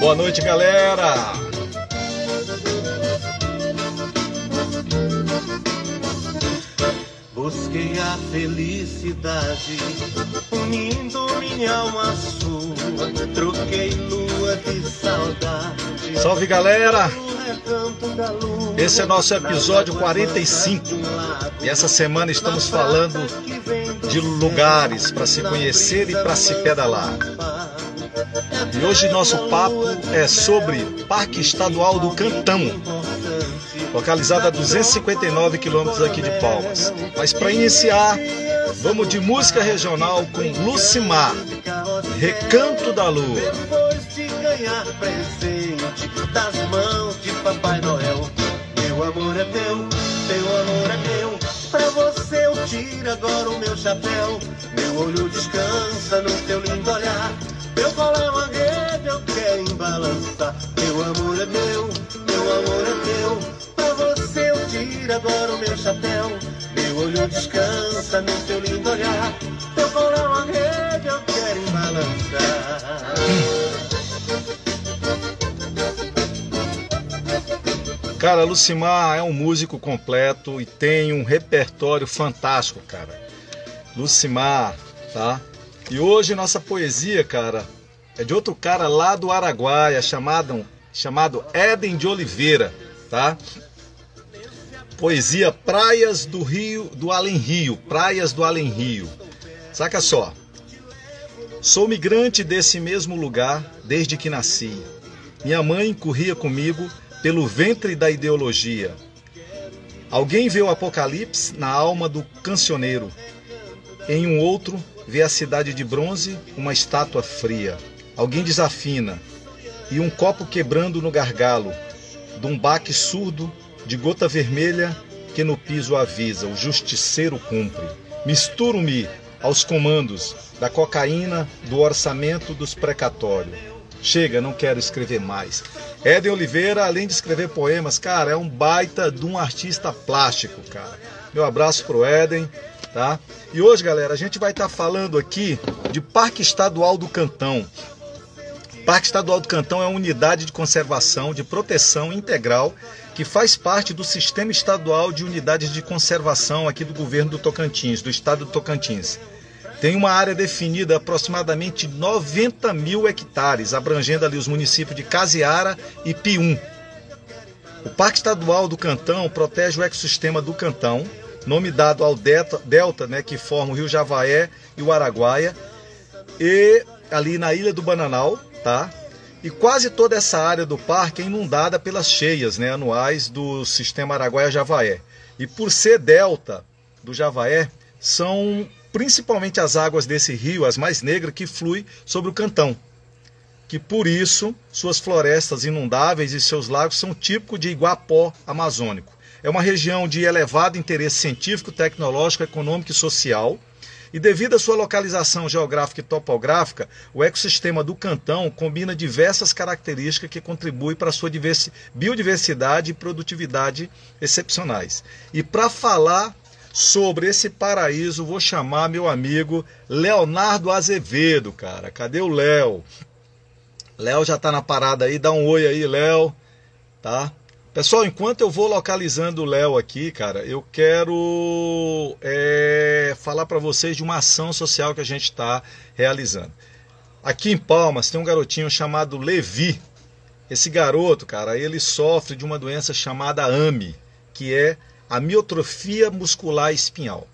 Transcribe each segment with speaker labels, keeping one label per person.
Speaker 1: Boa noite, galera.
Speaker 2: Busquei a felicidade unindo minha alma sua. Troquei lua de saudade.
Speaker 1: Salve, galera. Esse é nosso episódio 45 e essa semana estamos falando de lugares para se conhecer e para se pedalar. E hoje nosso papo é sobre Parque Estadual do Cantão, localizado a 259 quilômetros aqui de Palmas. Mas para iniciar, vamos de música regional com Lucimar, Recanto da Lua.
Speaker 2: Depois de ganhar presente das mãos de Papai Noel, meu amor é teu, teu amor é meu. Pra você eu tiro agora o meu chapéu. Meu olho descansa no teu lindo olhar. Meu colo é uma rede, eu quero embalançar. Meu amor é meu, meu amor é teu. Pra você eu tiro agora o meu chapéu. Meu olho descansa no teu lindo olhar. Meu colo é uma rede, eu quero embalançar.
Speaker 1: Cara, Lucimar é um músico completo e tem um repertório fantástico, cara. Lucimar, tá? E hoje nossa poesia, cara, é de outro cara lá do Araguaia, chamado, chamado Éden de Oliveira, tá? Poesia Praias do Rio, do Além Rio, Praias do Além Rio. Saca só. Sou migrante desse mesmo lugar desde que nasci. Minha mãe corria comigo pelo ventre da ideologia. Alguém vê o Apocalipse na alma do cancioneiro. Em um outro, vê a cidade de bronze, uma estátua fria. Alguém desafina, e um copo quebrando no gargalo, de um baque surdo, de gota vermelha, que no piso avisa, o justiceiro cumpre. Misturo-me aos comandos da cocaína, do orçamento dos precatórios. Chega, não quero escrever mais. Éden Oliveira, além de escrever poemas, cara, é um baita de um artista plástico, cara. Meu abraço pro Éden, tá? E hoje, galera, a gente vai estar tá falando aqui de Parque Estadual do Cantão. Parque Estadual do Cantão é uma unidade de conservação, de proteção integral que faz parte do Sistema Estadual de Unidades de Conservação aqui do governo do Tocantins, do estado do Tocantins. Tem uma área definida aproximadamente 90 mil hectares, abrangendo ali os municípios de Casiara e Pium. O Parque Estadual do Cantão protege o ecossistema do Cantão, nome dado ao delta, delta né, que forma o Rio Javaé e o Araguaia, e ali na Ilha do Bananal, tá? E quase toda essa área do parque é inundada pelas cheias né, anuais do sistema Araguaia-Javaé. E por ser delta do Javaé, são principalmente as águas desse rio, as mais negras, que flui sobre o cantão. Que por isso suas florestas inundáveis e seus lagos são típicos de Iguapó amazônico. É uma região de elevado interesse científico, tecnológico, econômico e social. E devido à sua localização geográfica e topográfica, o ecossistema do cantão combina diversas características que contribuem para a sua biodiversidade e produtividade excepcionais. E para falar sobre esse paraíso, vou chamar meu amigo Leonardo Azevedo, cara. Cadê o Léo? Léo já tá na parada aí, dá um oi aí, Léo, tá? Pessoal, enquanto eu vou localizando o Léo aqui, cara, eu quero é, falar para vocês de uma ação social que a gente está realizando. Aqui em Palmas tem um garotinho chamado Levi. Esse garoto, cara, ele sofre de uma doença chamada AMI, que é amiotrofia muscular espinhal.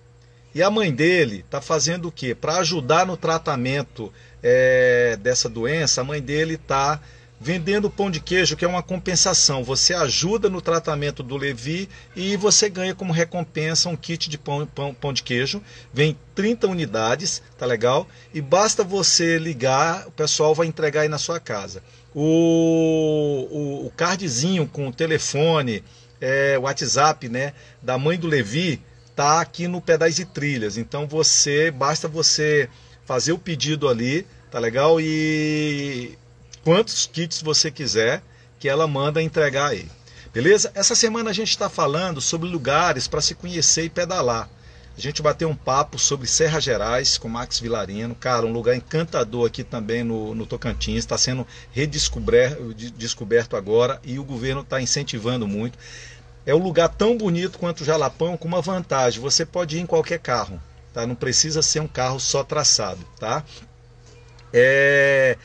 Speaker 1: E a mãe dele está fazendo o quê? Para ajudar no tratamento é, dessa doença, a mãe dele está vendendo pão de queijo, que é uma compensação. Você ajuda no tratamento do Levi e você ganha como recompensa um kit de pão, pão, pão de queijo. Vem 30 unidades, tá legal? E basta você ligar, o pessoal vai entregar aí na sua casa. O, o, o cardzinho com o telefone, é, WhatsApp né, da mãe do Levi tá aqui no Pedais e Trilhas. Então você basta você fazer o pedido ali, tá legal? E quantos kits você quiser que ela manda entregar aí. Beleza? Essa semana a gente está falando sobre lugares para se conhecer e pedalar. A gente bateu um papo sobre Serra Gerais com Max Vilarino. Cara, um lugar encantador aqui também no, no Tocantins. Está sendo redescoberto agora e o governo está incentivando muito. É um lugar tão bonito quanto o Jalapão, com uma vantagem: você pode ir em qualquer carro, tá? Não precisa ser um carro só traçado, tá? É...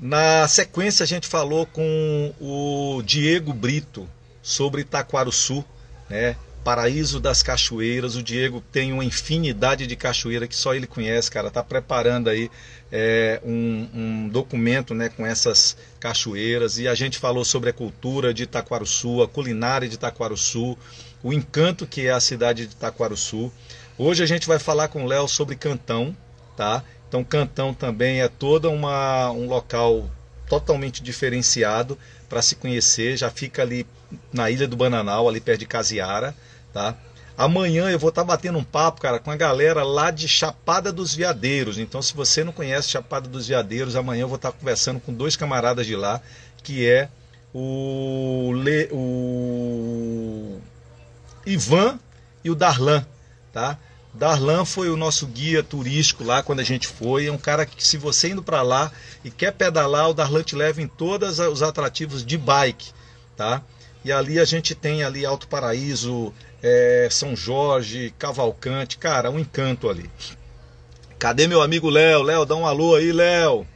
Speaker 1: Na sequência, a gente falou com o Diego Brito sobre Itaquaruçu, né? Paraíso das Cachoeiras. O Diego tem uma infinidade de cachoeira que só ele conhece, cara. Tá preparando aí é, um, um, documento né, com essas cachoeiras. E a gente falou sobre a cultura de Itaquaruçu, a culinária de Itaquaruçu, o encanto que é a cidade de Itaquaruçu. Hoje a gente vai falar com o Léo sobre Cantão, tá? Então Cantão também é toda uma um local totalmente diferenciado para se conhecer. Já fica ali na Ilha do Bananal, ali perto de Casiara tá? Amanhã eu vou estar tá batendo um papo, cara, com a galera lá de Chapada dos Veadeiros. Então, se você não conhece Chapada dos Veadeiros, amanhã eu vou estar tá conversando com dois camaradas de lá, que é o, Le... o Ivan e o Darlan, tá? Darlan foi o nosso guia turístico lá quando a gente foi. É um cara que, se você indo para lá e quer pedalar, o Darlan te leva em todos os atrativos de bike, tá? E ali a gente tem ali Alto Paraíso, é, São Jorge, Cavalcante, cara, um encanto ali. Cadê meu amigo Léo? Léo, dá um alô aí, Léo.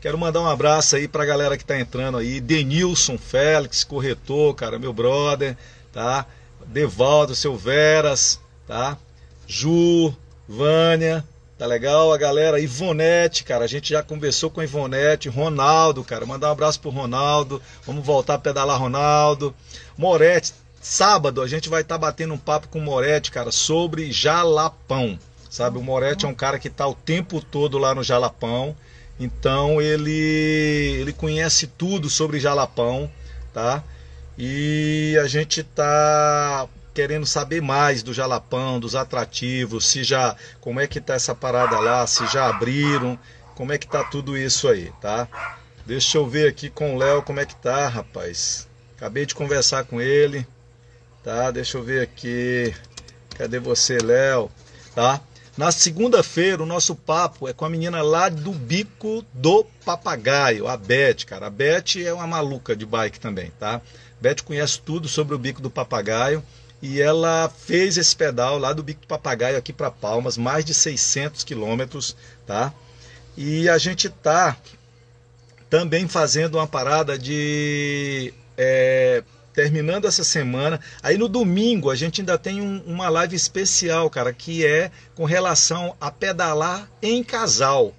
Speaker 1: Quero mandar um abraço aí pra galera que tá entrando aí. Denilson Félix, corretor, cara, meu brother, tá? Devaldo, seu Veras, tá? Ju, Vânia, tá legal? A galera, Ivonete, cara, a gente já conversou com Ivonete, Ronaldo, cara, mandar um abraço pro Ronaldo, vamos voltar a pedalar Ronaldo. Moretti, Sábado a gente vai estar tá batendo um papo com o Moretti, cara, sobre Jalapão. Sabe, o Moretti é um cara que está o tempo todo lá no Jalapão. Então ele ele conhece tudo sobre Jalapão, tá? E a gente tá querendo saber mais do Jalapão, dos atrativos, se já como é que tá essa parada lá, se já abriram, como é que tá tudo isso aí, tá? Deixa eu ver aqui com o Léo como é que tá, rapaz. Acabei de conversar com ele. Tá? Deixa eu ver aqui. Cadê você, Léo? Tá? Na segunda-feira, o nosso papo é com a menina lá do Bico do Papagaio, a Beth, cara. A Beth é uma maluca de bike também, tá? Beth conhece tudo sobre o Bico do Papagaio e ela fez esse pedal lá do Bico do Papagaio aqui para Palmas, mais de 600 quilômetros, tá? E a gente tá também fazendo uma parada de é, terminando essa semana. Aí no domingo a gente ainda tem um, uma live especial, cara, que é com relação a pedalar em casal.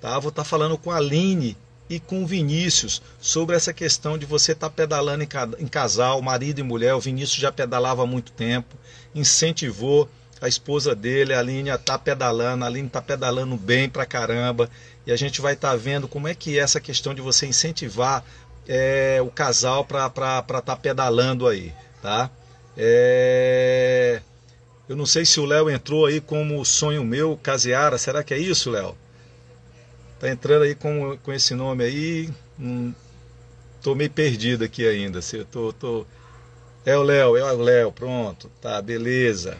Speaker 1: Tá? Vou estar tá falando com a Aline e com Vinícius sobre essa questão de você estar tá pedalando em, casal, marido e mulher. O Vinícius já pedalava há muito tempo, incentivou a esposa dele, a Aline, a estar tá pedalando. A Aline está pedalando bem pra caramba. E a gente vai estar tá vendo como é que é essa questão de você incentivar é, o casal para estar tá pedalando aí, tá? É... Eu não sei se o Léo entrou aí como sonho meu, Caseara, será que é isso, Léo? Tá entrando aí com, com esse nome aí, hum, tô meio perdido aqui ainda, se eu tô, tô... É o Léo, é o Léo, pronto, tá, beleza.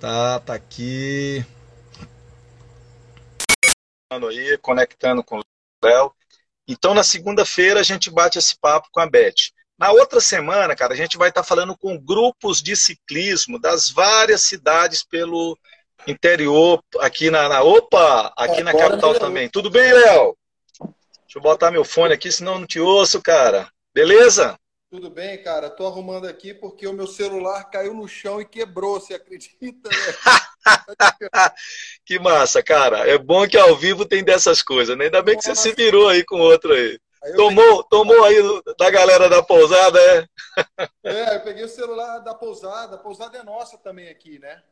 Speaker 1: Tá, tá aqui. Aí, conectando com o Léo. Então, na segunda-feira, a gente bate esse papo com a Beth. Na outra semana, cara, a gente vai estar tá falando com grupos de ciclismo das várias cidades pelo interior, aqui na, na opa, aqui na capital também. Tudo bem, Léo? Deixa eu botar meu fone aqui, senão eu não te ouço, cara. Beleza?
Speaker 3: Tudo bem, cara. Tô arrumando aqui porque o meu celular caiu no chão e quebrou, você acredita? Né?
Speaker 1: que massa, cara. É bom que ao vivo tem dessas coisas, né? Ainda bem que você se virou aí com outro aí. aí tomou, peguei... tomou aí da galera da pousada, é?
Speaker 3: É, eu peguei o celular da pousada. A pousada é nossa também aqui, né?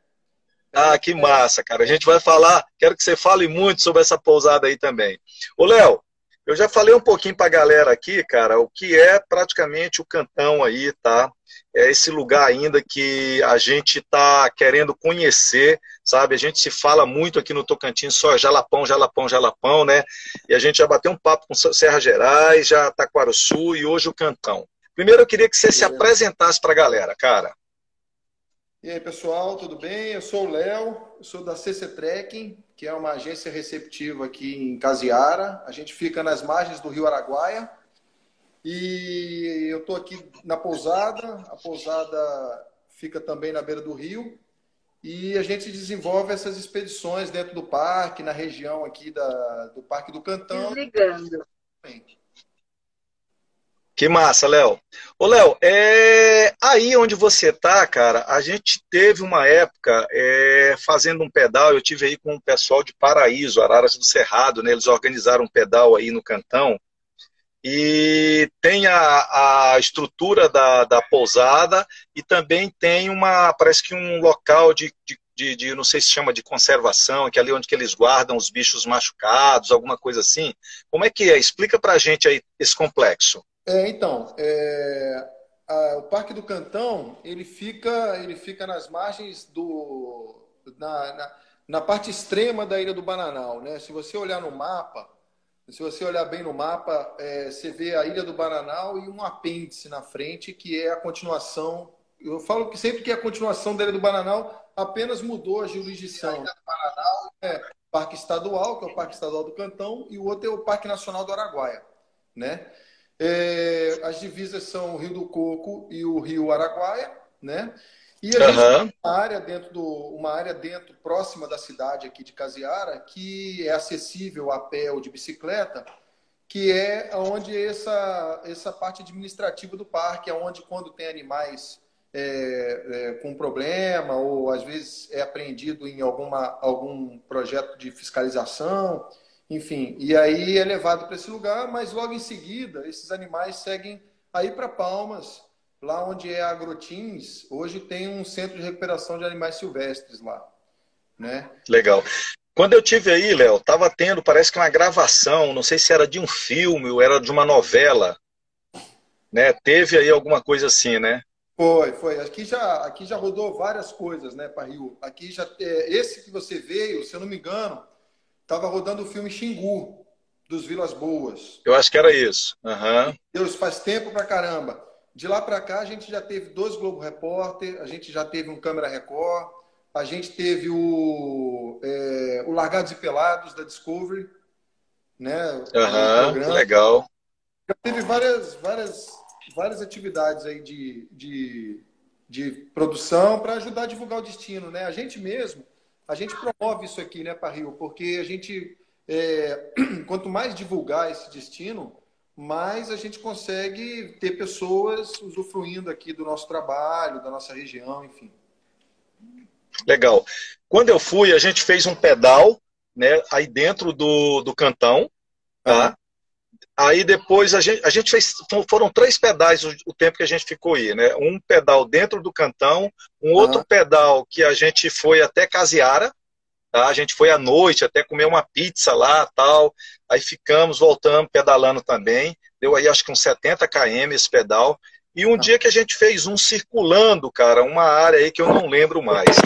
Speaker 1: Ah, que massa, cara. A gente vai falar, quero que você fale muito sobre essa pousada aí também. Ô, Léo, eu já falei um pouquinho para a galera aqui, cara, o que é praticamente o cantão aí, tá? É esse lugar ainda que a gente está querendo conhecer, sabe? A gente se fala muito aqui no Tocantins, só Jalapão, Jalapão, Jalapão, né? E a gente já bateu um papo com Serra Gerais, já Taquaruçu e hoje o Cantão. Primeiro eu queria que você se apresentasse para a galera, cara.
Speaker 3: E aí, pessoal, tudo bem? Eu sou o Léo, sou da CC Trekking, que é uma agência receptiva aqui em Casiara. A gente fica nas margens do Rio Araguaia. E eu estou aqui na pousada. A pousada fica também na beira do rio. E a gente desenvolve essas expedições dentro do parque, na região aqui da, do Parque do Cantão.
Speaker 4: Desligando.
Speaker 1: Que massa, Léo. Ô, Léo, é... aí onde você tá, cara, a gente teve uma época é... fazendo um pedal, eu tive aí com o pessoal de Paraíso, Araras do Cerrado, né? Eles organizaram um pedal aí no Cantão. E tem a, a estrutura da, da pousada e também tem uma, parece que um local de, de, de, de, não sei se chama de conservação, que é ali onde que eles guardam os bichos machucados, alguma coisa assim. Como é que é? Explica pra gente aí esse complexo.
Speaker 3: É, então, é, a, o Parque do Cantão, ele fica, ele fica nas margens do... Na, na, na, parte extrema da Ilha do Bananal, né? Se você olhar no mapa, se você olhar bem no mapa, é, você vê a Ilha do Bananal e um apêndice na frente, que é a continuação... Eu falo que sempre que é a continuação da Ilha do Bananal, apenas mudou a jurisdição. A Ilha do Bananal é Parque Estadual, que é o Parque Estadual do Cantão, e o outro é o Parque Nacional do Araguaia, né? É, as divisas são o Rio do Coco e o Rio Araguaia, né? E a uhum. gente tem uma área dentro do, uma área dentro próxima da cidade aqui de Casiara que é acessível a pé ou de bicicleta, que é onde essa essa parte administrativa do parque, é onde quando tem animais é, é, com problema ou às vezes é apreendido em alguma algum projeto de fiscalização enfim, e aí é levado para esse lugar, mas logo em seguida esses animais seguem aí para Palmas, lá onde é a Agrotins. Hoje tem um centro de recuperação de animais silvestres lá, né?
Speaker 1: Legal. Quando eu tive aí, Léo, tava tendo, parece que uma gravação, não sei se era de um filme ou era de uma novela, né? Teve aí alguma coisa assim, né?
Speaker 3: Foi, foi. Aqui já, aqui já rodou várias coisas, né, para Rio. Aqui já, é, esse que você veio, se eu não me engano, Tava rodando o filme Xingu, dos Vilas Boas.
Speaker 1: Eu acho que era isso. Uhum.
Speaker 3: Deus, faz tempo pra caramba. De lá para cá, a gente já teve dois Globo Repórter, a gente já teve um Câmera Record, a gente teve o, é, o Largados e Pelados da Discovery, né?
Speaker 1: Uhum, legal.
Speaker 3: Já teve várias, várias, várias atividades aí de, de, de produção para ajudar a divulgar o destino, né? A gente mesmo, a gente promove isso aqui, né, Parril? Porque a gente, é, quanto mais divulgar esse destino, mais a gente consegue ter pessoas usufruindo aqui do nosso trabalho, da nossa região, enfim.
Speaker 1: Legal. Quando eu fui, a gente fez um pedal, né, aí dentro do, do cantão, tá? Aí depois a gente, a gente fez, foram três pedais o, o, tempo que a gente ficou aí, né? Um pedal dentro do cantão, um outro pedal que a gente foi até Casiara, tá? A gente foi à noite até comer uma pizza lá, tal. Aí ficamos, voltamos, pedalando também. Deu aí acho que uns 70 km esse pedal. E um uhum. dia que a gente fez um circulando, cara, uma área aí que eu não lembro mais.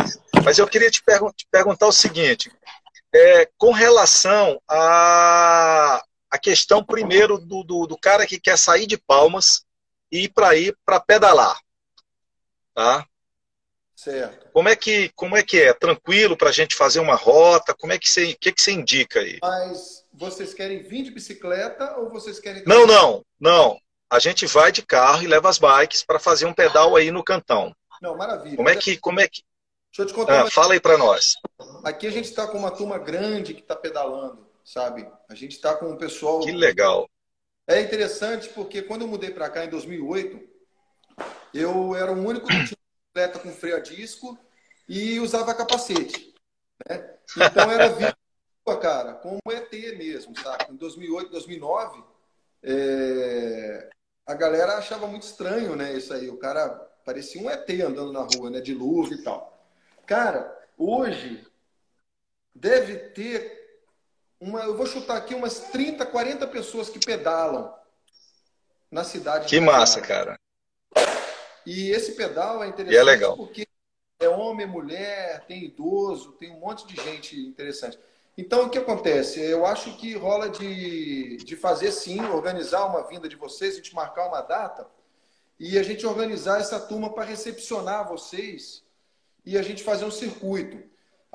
Speaker 1: Mas eu queria te, pergun te perguntar o seguinte, é, com relação a a questão primeiro do, do, do, cara que quer sair de Palmas e ir para ir para pedalar, tá?
Speaker 3: Certo.
Speaker 1: Como é que como é que é? Tranquilo para a gente fazer uma rota? Como é que você que que você indica aí?
Speaker 3: Mas vocês querem vir de bicicleta ou vocês querem?
Speaker 1: Não, não, não. A gente vai de carro e leva as bikes para fazer um pedal aí no cantão.
Speaker 3: Não, maravilha.
Speaker 1: Como é que como é que?
Speaker 3: Deixa eu te contar.
Speaker 1: Ah, fala aí para nós.
Speaker 3: Aqui a gente está com uma turma grande que está pedalando sabe? A gente está com um pessoal.
Speaker 1: Que legal.
Speaker 3: É interessante porque quando eu mudei para cá em 2008, eu era o único que tinha bicicleta com freio a disco e usava capacete. Né? Então era vida, cara, como ET mesmo, sabe? Em 2008, 2009, é... a galera achava muito estranho, né? Isso aí, o cara parecia um ET andando na rua, né? De luva e tal. Cara, hoje deve ter uma, eu vou chutar aqui umas 30, 40 pessoas que pedalam na cidade.
Speaker 1: Que massa, cara.
Speaker 3: E esse pedal é interessante
Speaker 1: é legal.
Speaker 3: porque é homem, mulher, tem idoso, tem um monte de gente interessante. Então, o que acontece? Eu acho que rola de, de fazer sim, organizar uma vinda de vocês, a gente marcar uma data e a gente organizar essa turma para recepcionar vocês e a gente fazer um circuito.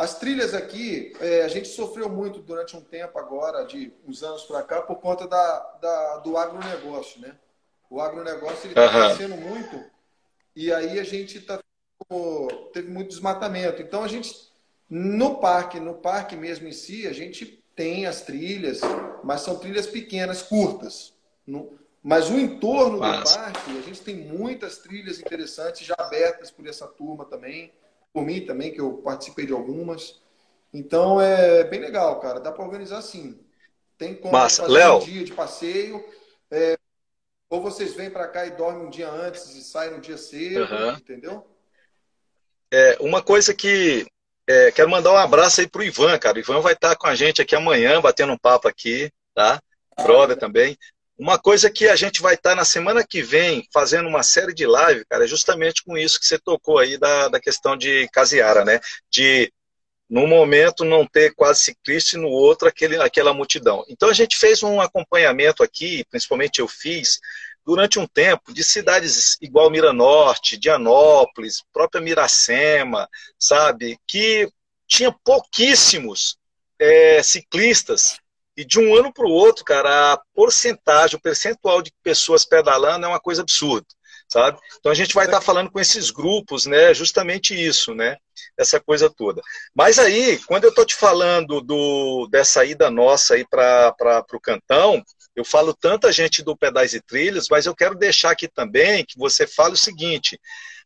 Speaker 3: As trilhas aqui, é, a gente sofreu muito durante um tempo agora, de uns anos para cá, por conta da, da, do agronegócio, né? O agronegócio está uhum. crescendo muito e aí a gente tá, teve muito desmatamento. Então a gente, no parque, no parque mesmo em si, a gente tem as trilhas, mas são trilhas pequenas, curtas. Mas o entorno do parque, a gente tem muitas trilhas interessantes já abertas por essa turma também, por mim também, que eu participei de algumas. Então é bem legal, cara. Dá para organizar sim. Tem como
Speaker 1: Massa. fazer Léo.
Speaker 3: um dia de passeio. É... ou vocês vêm para cá e dormem um dia antes e saem no dia cedo, uhum. entendeu?
Speaker 1: É, uma coisa que é, quero mandar um abraço aí pro Ivan, cara. O Ivan vai estar com a gente aqui amanhã, batendo um papo aqui, tá? Ah, Brother também. Uma coisa que a gente vai estar tá na semana que vem fazendo uma série de live, cara, é justamente com isso que você tocou aí da, da questão de Casiara, né? De num momento não ter quase ciclista e no outro aquele, aquela multidão. Então a gente fez um acompanhamento aqui, principalmente eu fiz, durante um tempo, de cidades igual Miranorte, Dianópolis, própria Miracema, sabe? Que tinha pouquíssimos é, ciclistas e de um ano para o outro, cara, a porcentagem, o percentual de pessoas pedalando é uma coisa absurda, sabe? Então a gente vai estar tá falando com esses grupos, né? Justamente isso, né? Essa coisa toda. Mas aí, quando eu estou te falando do, dessa ida nossa aí para o Cantão, eu falo tanta gente do Pedais e Trilhas, mas eu quero deixar aqui também que você fale o seguinte.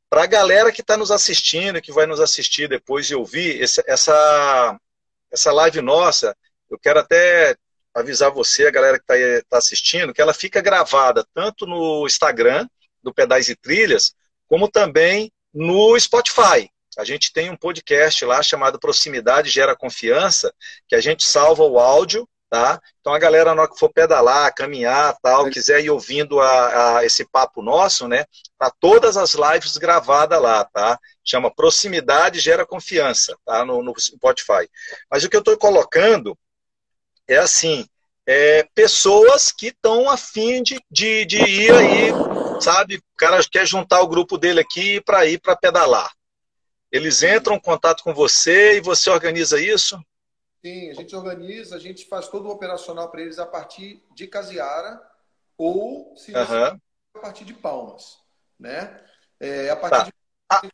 Speaker 1: Para a galera que está nos assistindo, que vai nos assistir depois e ouvir, essa, essa, essa live nossa, eu quero até avisar você, a galera que está tá assistindo, que ela fica gravada tanto no Instagram, do Pedais e Trilhas, como também no Spotify. A gente tem um podcast lá chamado Proximidade Gera Confiança, que a gente salva o áudio, tá? Então a galera, na hora que for pedalar, caminhar, tal, quiser ir ouvindo a, a esse papo nosso, né? Tá todas as lives gravadas lá, tá? Chama Proximidade Gera Confiança, tá? No, no Spotify. Mas o que eu estou colocando é assim, é, pessoas que estão afim de, de, de ir aí, sabe? O cara quer juntar o grupo dele aqui para ir para pedalar. Eles entram em contato com você e você organiza isso?
Speaker 3: Sim, a gente organiza, a gente faz todo o operacional para eles a partir de Casiara ou se uhum. a partir de Palmas, né? É, a partir tá. de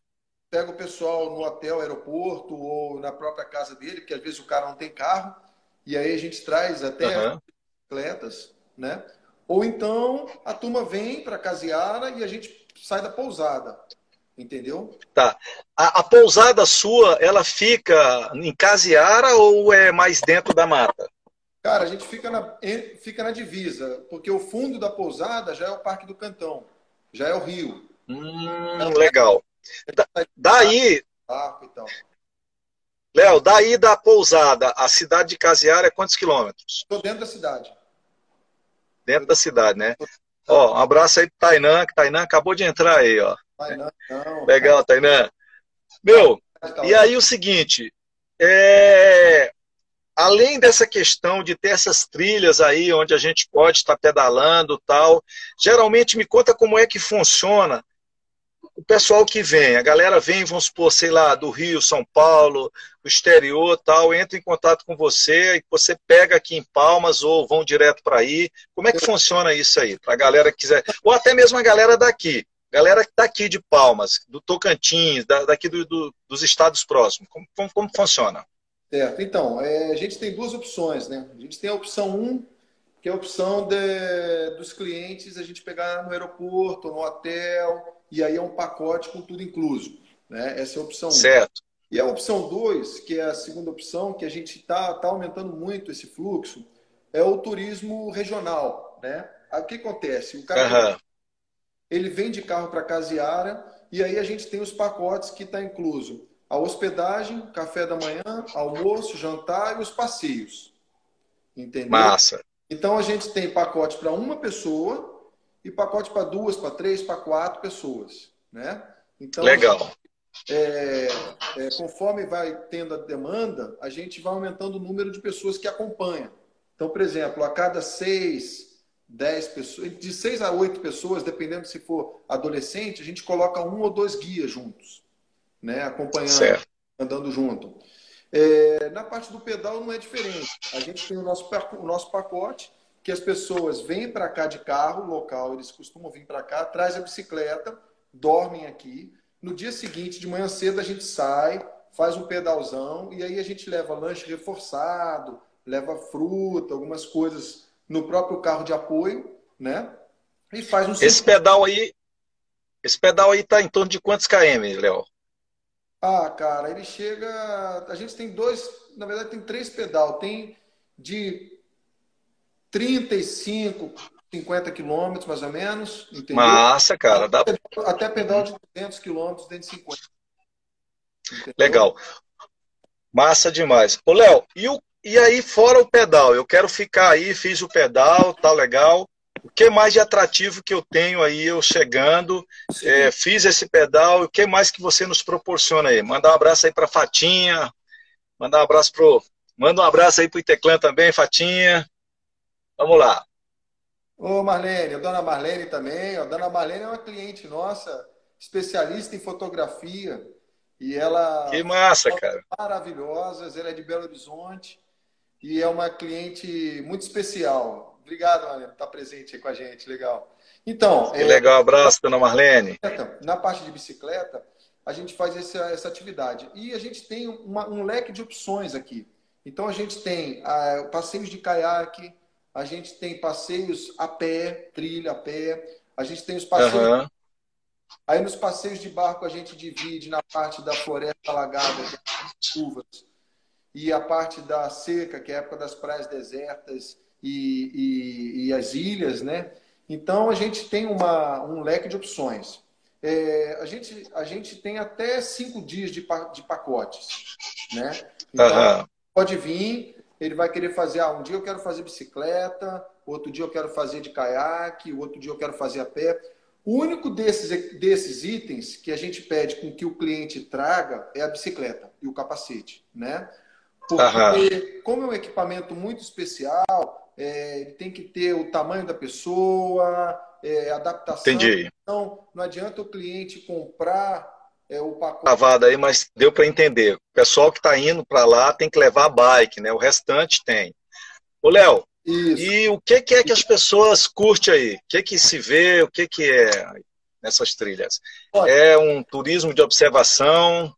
Speaker 3: pega o pessoal no hotel, aeroporto ou na própria casa dele, porque às vezes o cara não tem carro e aí a gente traz até uhum. atletas, né? Ou então a turma vem para Casiara e a gente sai da pousada, entendeu?
Speaker 1: Tá. A, a, pousada sua, ela fica em Casiara ou é mais dentro da mata?
Speaker 3: Cara, a gente fica na, fica na divisa, porque o fundo da pousada já é o Parque do Cantão, já é o rio.
Speaker 1: Hum, legal. Da, daí. Léo, daí da pousada, a cidade de Casiara é quantos quilômetros?
Speaker 3: Estou dentro da cidade.
Speaker 1: Dentro da cidade, né? Ó, um abraço aí pro Tainan, que Tainan acabou de entrar aí, ó. Tainan, não. Legal, Tainan. Meu, e aí o seguinte, é... além dessa questão de ter essas trilhas aí onde a gente pode estar pedalando tal, geralmente me conta como é que funciona o pessoal que vem, a galera vem, vamos supor, sei lá, do Rio, São Paulo, do exterior tal, entra em contato com você e você pega aqui em Palmas ou vão direto para aí. Como é que funciona isso aí? Para a galera que quiser, ou até mesmo a galera daqui, galera que está aqui de Palmas, do Tocantins, da, daqui do, do, dos estados próximos. Como, como, como funciona?
Speaker 3: Certo, então, é, a gente tem duas opções, né? A gente tem a opção 1, um, que é a opção de, dos clientes a gente pegar no aeroporto, no hotel, e aí é um pacote com tudo incluso. Né? Essa é a opção 1.
Speaker 1: Certo.
Speaker 3: E a opção 2, que é a segunda opção, que a gente está tá aumentando muito esse fluxo, é o turismo regional. Né? O que acontece? O cara uhum. ele vem de carro para Casiara e aí a gente tem os pacotes que está incluso a hospedagem, café da manhã, almoço, jantar e os passeios. Entendeu?
Speaker 1: Massa.
Speaker 3: Então a gente tem pacote para uma pessoa e pacote para duas, para três, para quatro pessoas, né?
Speaker 1: Então, Legal.
Speaker 3: É, é, conforme vai tendo a demanda, a gente vai aumentando o número de pessoas que acompanham. Então, por exemplo, a cada seis, dez pessoas, de seis a oito pessoas, dependendo se for adolescente, a gente coloca um ou dois guias juntos. né? Acompanhando, certo. andando junto. É, na parte do pedal não é diferente. A gente tem o nosso, o nosso pacote, que as pessoas vêm para cá de carro local, eles costumam vir para cá, traz a bicicleta, dormem aqui. No dia seguinte, de manhã cedo, a gente sai, faz um pedalzão e aí a gente leva lanche reforçado, leva fruta, algumas coisas no próprio carro de apoio, né?
Speaker 1: E faz um Esse pedal aí, esse pedal aí tá em torno de quantos km, Léo?
Speaker 3: Ah, cara, ele chega. A gente tem dois, na verdade, tem três pedal. Tem de 35, 50 quilômetros, mais ou menos.
Speaker 1: Entendeu? Massa, cara.
Speaker 3: Até, dá... pedal, até pedal de 200 quilômetros, dentro de 50.
Speaker 1: Entendeu? Legal. Massa demais. Ô, Léo, e, o, e aí, fora o pedal? Eu quero ficar aí, fiz o pedal, tá legal. O que mais de atrativo que eu tenho aí, eu chegando, é, fiz esse pedal, o que mais que você nos proporciona aí? Manda um abraço aí para Fatinha, manda um abraço pro, manda um abraço aí pro Iteclã também, Fatinha. Vamos lá.
Speaker 3: Ô Marlene, a dona Marlene também, a dona Marlene é uma cliente nossa, especialista em fotografia, e ela
Speaker 1: Que massa, cara.
Speaker 3: Maravilhosas, ela é de Belo Horizonte e é uma cliente muito especial. Obrigado, Ana, por estar presente aí com a gente. Legal. Então.
Speaker 1: Que é, legal, abraço, dona Marlene.
Speaker 3: Na parte de bicicleta, a gente faz essa, essa atividade. E a gente tem uma, um leque de opções aqui. Então, a gente tem ah, passeios de caiaque, a gente tem passeios a pé, trilha a pé, a gente tem os passeios. Uhum. Aí, nos passeios de barco, a gente divide na parte da floresta alagada, chuvas, e a parte da seca, que é a época das praias desertas e, e, e as ilhas, né? Então a gente tem uma, um leque de opções. É, a, gente, a gente tem até cinco dias de, de pacotes, né? Então, uhum. pode vir, ele vai querer fazer, ah, um dia eu quero fazer bicicleta, outro dia eu quero fazer de caiaque, outro dia eu quero fazer a pé. O único desses, desses itens que a gente pede com que o cliente traga é a bicicleta e o capacete, né? Porque, uhum. como é um equipamento muito especial, é, ele tem que ter o tamanho da pessoa, é, adaptação.
Speaker 1: Entendi.
Speaker 3: Então, não adianta o cliente comprar é, o pacote.
Speaker 1: Gravado aí, mas deu para entender. O pessoal que está indo para lá tem que levar a bike, né? O restante tem. Ô, Léo, e o que, que, é que as pessoas curtem aí? O que, que se vê? O que, que é nessas trilhas? Olha, é um turismo de observação?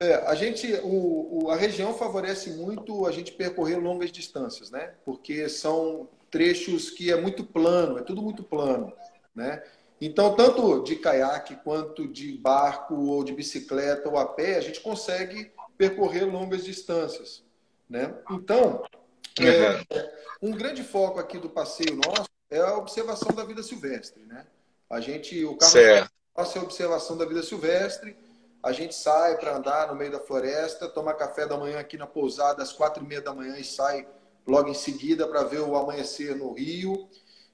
Speaker 3: É, a gente, o, o, a região favorece muito a gente percorrer longas distâncias, né? Porque são trechos que é muito plano, é tudo muito plano, né? Então, tanto de caiaque quanto de barco ou de bicicleta ou a pé, a gente consegue percorrer longas distâncias, né? Então, é, um grande foco aqui do passeio nosso é a observação da vida silvestre, né? A gente, o carro nosso é a observação da vida silvestre a gente sai para andar no meio da floresta, toma café da manhã aqui na pousada às quatro e meia da manhã e sai logo em seguida para ver o amanhecer no Rio.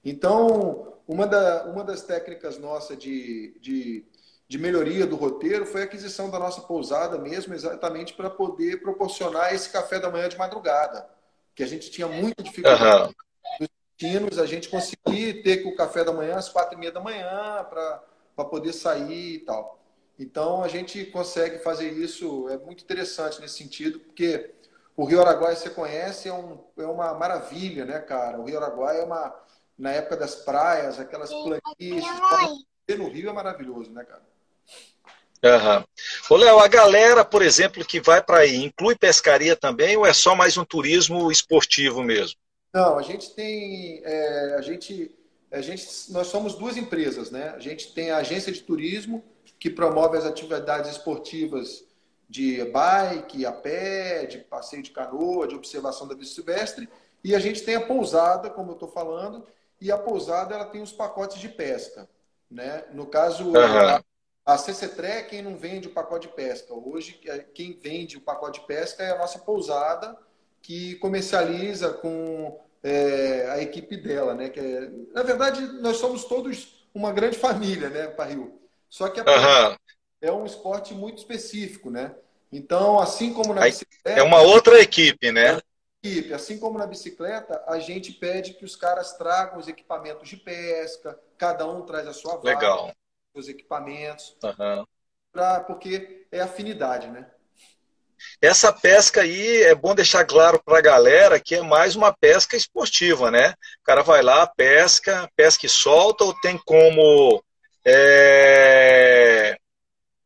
Speaker 3: Então, uma, da, uma das técnicas nossas de, de, de melhoria do roteiro foi a aquisição da nossa pousada mesmo, exatamente para poder proporcionar esse café da manhã de madrugada, que a gente tinha muita dificuldade. Uhum. Nos destinos, a gente conseguir ter o café da manhã às quatro e meia da manhã para poder sair e tal. Então a gente consegue fazer isso, é muito interessante nesse sentido, porque o Rio Araguaia você conhece, é, um, é uma maravilha, né, cara? O Rio Araguaia é uma, na época das praias, aquelas planícies, no Rio é maravilhoso, né, cara?
Speaker 1: Uhum. Ô, Léo, a galera, por exemplo, que vai para aí, inclui pescaria também ou é só mais um turismo esportivo mesmo?
Speaker 3: Não, a gente tem. É, a gente, a gente, nós somos duas empresas, né? A gente tem a agência de turismo que promove as atividades esportivas de bike, a pé, de passeio de canoa, de observação da vida silvestre. E a gente tem a pousada, como eu estou falando, e a pousada ela tem os pacotes de pesca. Né? No caso, uhum. a, a CCTRE quem não vende o pacote de pesca. Hoje, quem vende o pacote de pesca é a nossa pousada, que comercializa com é, a equipe dela. Né? Que é, na verdade, nós somos todos uma grande família, né, Parril? Só que uhum. é um esporte muito específico, né? Então, assim como na
Speaker 1: bicicleta. É uma outra equipe, né?
Speaker 3: Equipe. Assim como na bicicleta, a gente pede que os caras tragam os equipamentos de pesca, cada um traz a sua
Speaker 1: vaga, Legal.
Speaker 3: os equipamentos.
Speaker 1: Uhum.
Speaker 3: pra, porque é afinidade, né?
Speaker 1: Essa pesca aí é bom deixar claro para a galera que é mais uma pesca esportiva, né? O cara vai lá, pesca, pesca e solta, ou tem como é,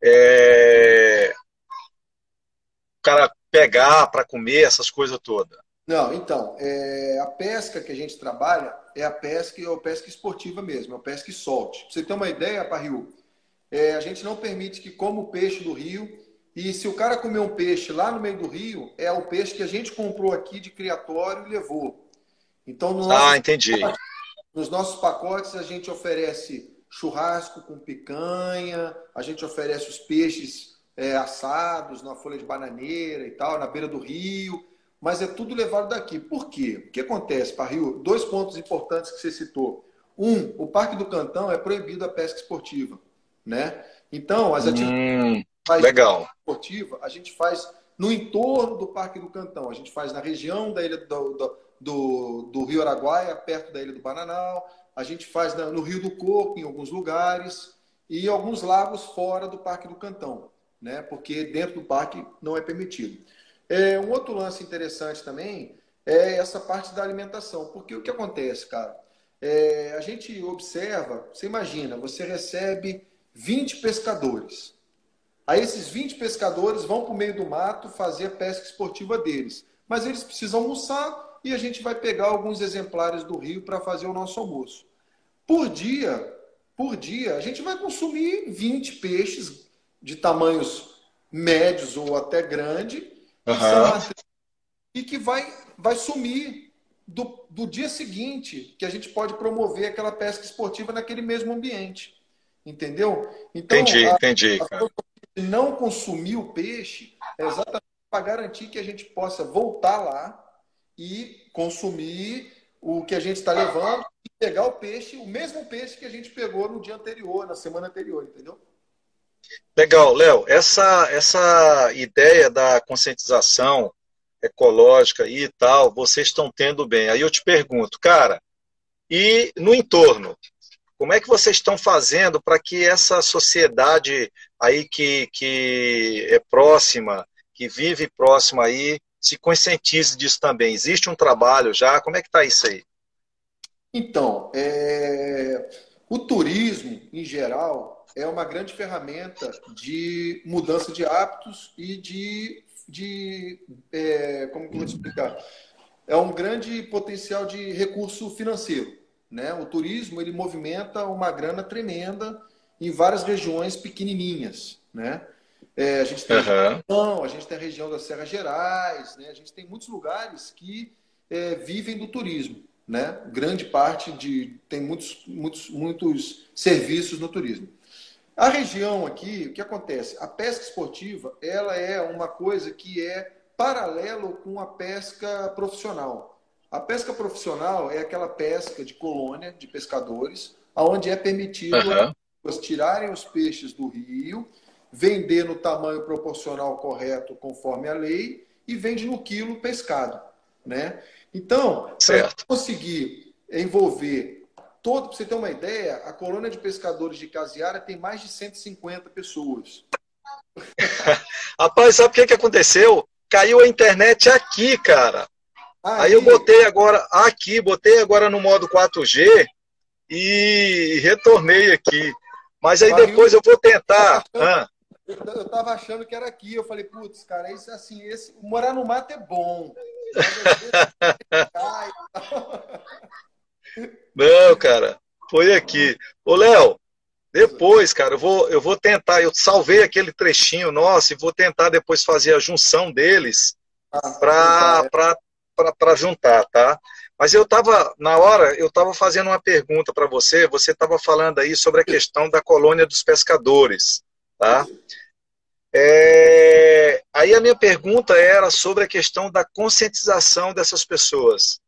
Speaker 1: é, o cara pegar para comer, essas coisas todas?
Speaker 3: Não, então, é, a pesca que a gente trabalha é a pesca, é a pesca esportiva mesmo, é a pesca e solte. Pra você ter uma ideia, Parril, é, a gente não permite que coma o peixe do rio, e se o cara comer um peixe lá no meio do rio, é o peixe que a gente comprou aqui de criatório e levou. Então, no
Speaker 1: ah, entendi.
Speaker 3: nos nossos pacotes a gente oferece churrasco com picanha, a gente oferece os peixes é, assados na folha de bananeira e tal, na beira do rio, mas é tudo levado daqui. Por quê? O que acontece, Parril? Dois pontos importantes que você citou. Um, o Parque do Cantão é proibido a pesca esportiva, né? Então, as atividades
Speaker 1: hum, legal.
Speaker 3: esportiva a gente faz no entorno do Parque do Cantão. A gente faz na região da ilha do, do, do, do Rio Araguaia, perto da ilha do Bananal. A gente faz no Rio do Coco, em alguns lugares, e alguns lagos fora do Parque do Cantão, né? porque dentro do parque não é permitido. É, um outro lance interessante também é essa parte da alimentação, porque o que acontece, cara? É, a gente observa, você imagina, você recebe 20 pescadores. Aí esses 20 pescadores vão para o meio do mato fazer a pesca esportiva deles. Mas eles precisam almoçar e a gente vai pegar alguns exemplares do rio para fazer o nosso almoço. Por dia, por dia, a gente vai consumir 20 peixes de tamanhos médios ou até grande uhum. e que vai, vai sumir do, do dia seguinte, que a gente pode promover aquela pesca esportiva naquele mesmo ambiente. Entendeu?
Speaker 1: Então, entendi, a, entendi.
Speaker 3: A não consumir o peixe é exatamente para garantir que a gente possa voltar lá e consumir o que a gente está levando e pegar o peixe, o mesmo peixe que a gente pegou no dia anterior, na semana anterior, entendeu?
Speaker 1: Legal, Léo. Essa, essa ideia da conscientização ecológica e tal, vocês estão tendo bem. Aí eu te pergunto, cara, e no entorno? Como é que vocês estão fazendo para que essa sociedade aí que, que é próxima, que vive próxima aí, se conscientize disso também? Existe um trabalho já? Como é que está isso aí?
Speaker 3: Então, é... o turismo, em geral, é uma grande ferramenta de mudança de hábitos e de. de é... Como que eu vou te explicar? É um grande potencial de recurso financeiro. Né? O turismo ele movimenta uma grana tremenda em várias regiões pequenininhas. Né? É, a gente tem uhum. a, a gente tem a região das Serras Gerais, né? a gente tem muitos lugares que é, vivem do turismo. Né? Grande parte de. tem muitos, muitos, muitos serviços no turismo. A região aqui, o que acontece? A pesca esportiva ela é uma coisa que é paralelo com a pesca profissional. A pesca profissional é aquela pesca de colônia de pescadores, onde é permitido uhum. tirarem os peixes do rio vender no tamanho proporcional correto conforme a lei e vende no quilo pescado, né? Então, para conseguir envolver todo, para você ter uma ideia, a colônia de pescadores de Casiara tem mais de 150 pessoas.
Speaker 1: Rapaz, sabe o que, que aconteceu? Caiu a internet aqui, cara. Aí, Aí eu botei agora aqui, botei agora no modo 4G e retornei aqui. Mas aí depois eu vou tentar. Ah.
Speaker 3: Eu, tava achando que era aqui. Eu falei, putz, cara, isso assim, esse, morar no mato é bom.
Speaker 1: Não, cara, foi aqui. Ô, Léo, depois, cara, eu vou, eu vou tentar. Eu salvei aquele trechinho nosso e vou tentar depois fazer a junção deles ah, para juntar, tá? Mas eu estava, na hora, eu estava fazendo uma pergunta para você. Você estava falando aí sobre a questão da colônia dos pescadores, tá? É, aí a minha pergunta era sobre a questão da conscientização dessas pessoas.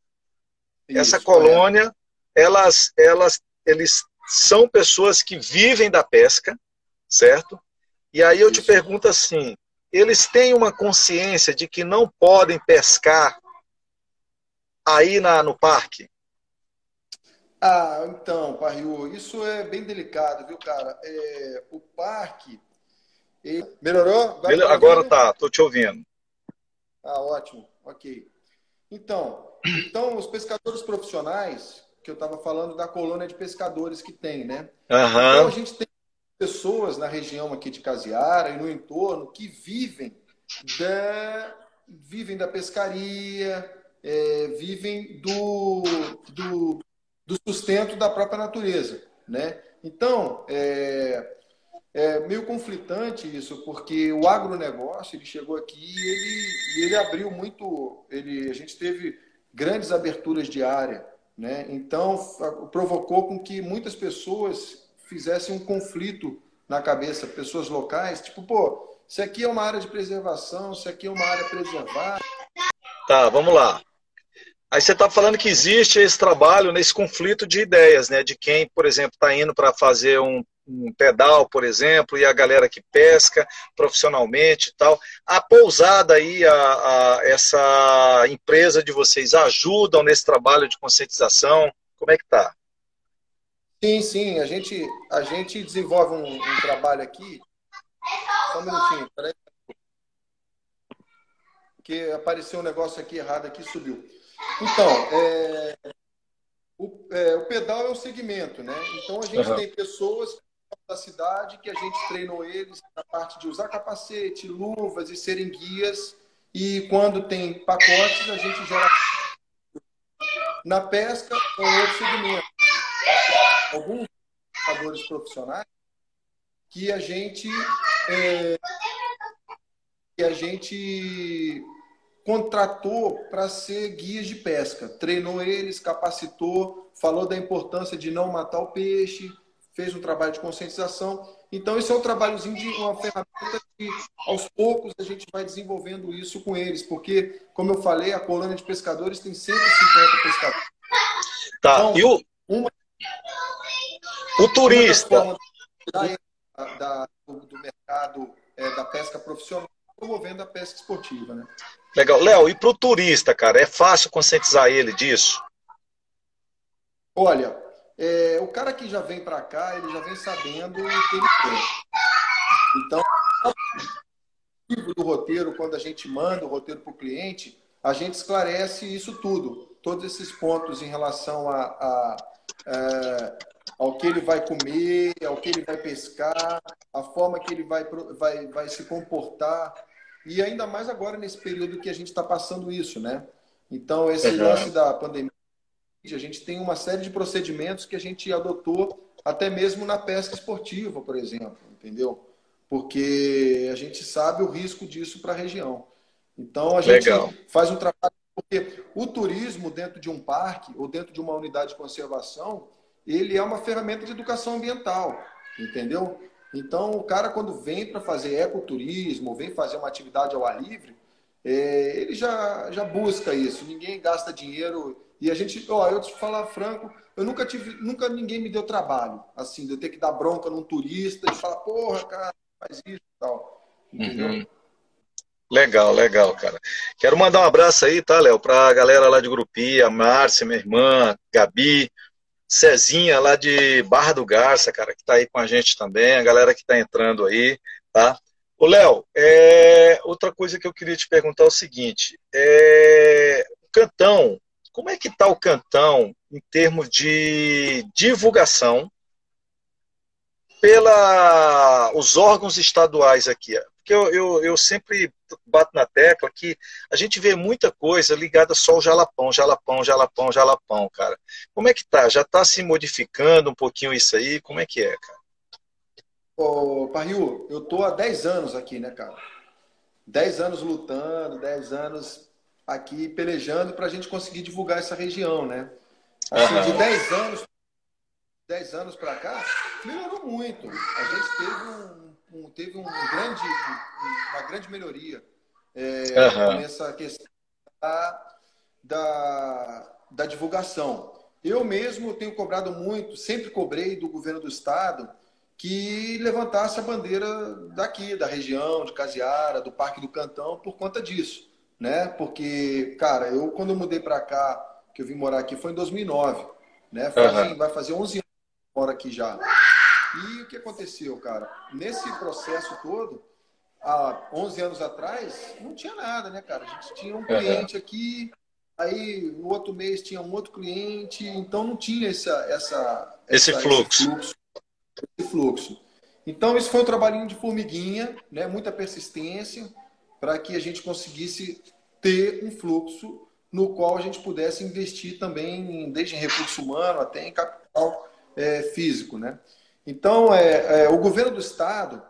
Speaker 1: Isso, Essa colônia, é. elas, elas, eles são pessoas que vivem da pesca, certo? E aí eu Isso. te pergunto assim: eles têm uma consciência de que não podem pescar aí na, no parque?
Speaker 3: Ah, então, Parriu, isso é bem delicado, viu, cara? É, o parque E... Melhorou?
Speaker 1: Agora, tá Agora tá, tô te ouvindo.
Speaker 3: Ah, ótimo, ok. Então, então os pescadores profissionais, que eu estava falando da colônia de pescadores que tem, né?
Speaker 1: Uhum. Então
Speaker 3: a gente tem pessoas na região aqui de Casiara e no entorno que vivem da, vivem da pescaria, é, vivem do, do, do, sustento da própria natureza. Né? Então, é, é meio conflitante isso, porque o agronegócio ele chegou aqui e ele, ele abriu muito. Ele, a gente teve grandes aberturas de área. Né? Então, provocou com que muitas pessoas fizessem um conflito na cabeça, pessoas locais, tipo, pô, isso aqui é uma área de preservação, isso aqui é uma área preservada.
Speaker 1: Tá, vamos lá. Aí você está falando que existe esse trabalho nesse conflito de ideias, né? De quem, por exemplo, está indo para fazer um, um, pedal, por exemplo, e a galera que pesca profissionalmente e tal. A pousada aí, a, a, essa empresa de vocês ajudam nesse trabalho de conscientização? Como é que tá?
Speaker 3: Sim, sim. A gente, a gente desenvolve um, um trabalho aqui só um minutinho, peraí. Que apareceu um negócio aqui errado aqui subiu. Então, é, o, é, o, pedal é o segmento, né? Então a gente uhum. tem pessoas da cidade que a gente treinou eles na parte de usar capacete, luvas e serem guias. E quando tem pacotes, a gente gera na pesca ou outro segmento. Alguns pescadores profissionais que a gente é, que a gente contratou para ser guias de pesca, treinou eles, capacitou, falou da importância de não matar o peixe, fez um trabalho de conscientização. Então, esse é um trabalhozinho de uma ferramenta que, aos poucos, a gente vai desenvolvendo isso com eles, porque, como eu falei, a colônia de pescadores tem 150 pescadores.
Speaker 1: Tá, então, e o, uma, o turista?
Speaker 3: da, do, do, mercado é, da pesca profissional, promovendo a pesca esportiva, né?
Speaker 1: Legal. Léo, e para o turista, cara, é fácil conscientizar ele disso?
Speaker 3: Olha, é, o cara que já vem para cá, ele já vem sabendo o que ele tem. Então, do roteiro, quando a gente manda o roteiro para o cliente, a gente esclarece isso tudo, todos esses pontos em relação a, a, a é, ao que ele vai comer, ao que ele vai pescar, a forma que ele vai, vai, vai se comportar. E ainda mais agora nesse período que a gente está passando isso, né? Então, esse lance da pandemia, a gente tem uma série de procedimentos que a gente adotou até mesmo na pesca esportiva, por exemplo, entendeu? Porque a gente sabe o risco disso para a região. Então, a gente Legal. faz um trabalho. Porque o turismo dentro de um parque ou dentro de uma unidade de conservação, ele é uma ferramenta de educação ambiental, entendeu? Então, o cara, quando vem para fazer ecoturismo, vem fazer uma atividade ao ar livre, é, ele já, já busca isso. Ninguém gasta dinheiro. E a gente, ó, eu te falar franco, eu nunca tive, nunca ninguém me deu trabalho, assim, de eu ter que dar bronca num turista e falar, porra, cara, faz isso e tal. Entendeu? Uhum.
Speaker 1: Legal, legal, cara. Quero mandar um abraço aí, tá, Léo, para a galera lá de Grupi, a Márcia, minha irmã, Gabi, Cezinha, lá de Barra do Garça, cara, que está aí com a gente também, a galera que está entrando aí, tá? Ô, Léo, é... outra coisa que eu queria te perguntar é o seguinte: é... o cantão, como é que está o cantão em termos de divulgação pela os órgãos estaduais aqui? Porque eu, eu, eu, sempre bato na tecla que a gente vê muita coisa ligada só ao jalapão, jalapão, jalapão, jalapão, cara. Como é que tá? Já está se modificando um pouquinho isso aí? Como é que é, cara?
Speaker 3: Ô, Parriu, eu tô há 10 anos aqui, né, cara? 10 anos lutando, 10 anos aqui pelejando para a gente conseguir divulgar essa região, né? Assim, uhum. De 10 anos, 10 anos para cá, melhorou muito. A gente teve um um, teve um grande, uma grande melhoria é, uhum. nessa questão da, da, da divulgação. Eu mesmo tenho cobrado muito, sempre cobrei do governo do estado que levantasse a bandeira daqui, da região, de Casiara, do Parque do Cantão, por conta disso, né? Porque, cara, eu quando eu mudei para cá, que eu vim morar aqui, foi em 2009, né? Uhum. vai fazer 11 anos que eu moro aqui já. E o que aconteceu, cara? Nesse processo todo, há 11 anos atrás, não tinha nada, né, cara? A gente tinha um cliente uhum. aqui, aí no outro mês tinha um outro cliente, então não tinha essa, essa,
Speaker 1: esse,
Speaker 3: essa
Speaker 1: fluxo. esse fluxo.
Speaker 3: Esse fluxo. Então, isso foi um trabalhinho de formiguinha, né? muita persistência, para que a gente conseguisse ter um fluxo no qual a gente pudesse investir também, desde em recurso humano até em capital é, físico. Né? Então, é, é, o governo do Estado,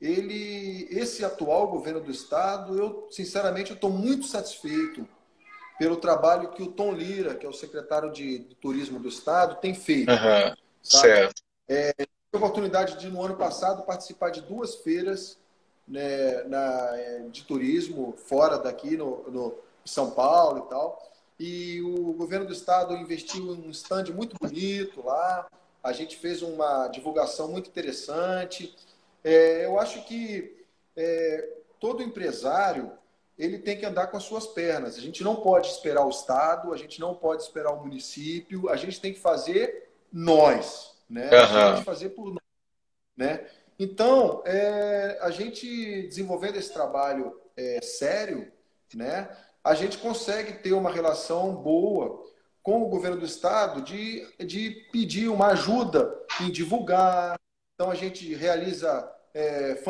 Speaker 3: ele, esse atual governo do Estado, eu, sinceramente, estou muito satisfeito pelo trabalho que o Tom Lira, que é o secretário de, de Turismo do Estado, tem feito.
Speaker 1: Uhum, certo.
Speaker 3: É, tive a oportunidade de, no ano passado, participar de duas feiras né, na, é, de turismo fora daqui, no, no São Paulo e tal. E o governo do estado investiu em um stand muito bonito lá. A gente fez uma divulgação muito interessante. É, eu acho que é, todo empresário ele tem que andar com as suas pernas. A gente não pode esperar o estado, a gente não pode esperar o município. A gente tem que fazer nós né? Uhum. A gente fazer por nós, né? Então, é, a gente desenvolvendo esse trabalho é, sério, né? A gente consegue ter uma relação boa com o governo do estado de, de pedir uma ajuda em divulgar. Então, a gente realiza é,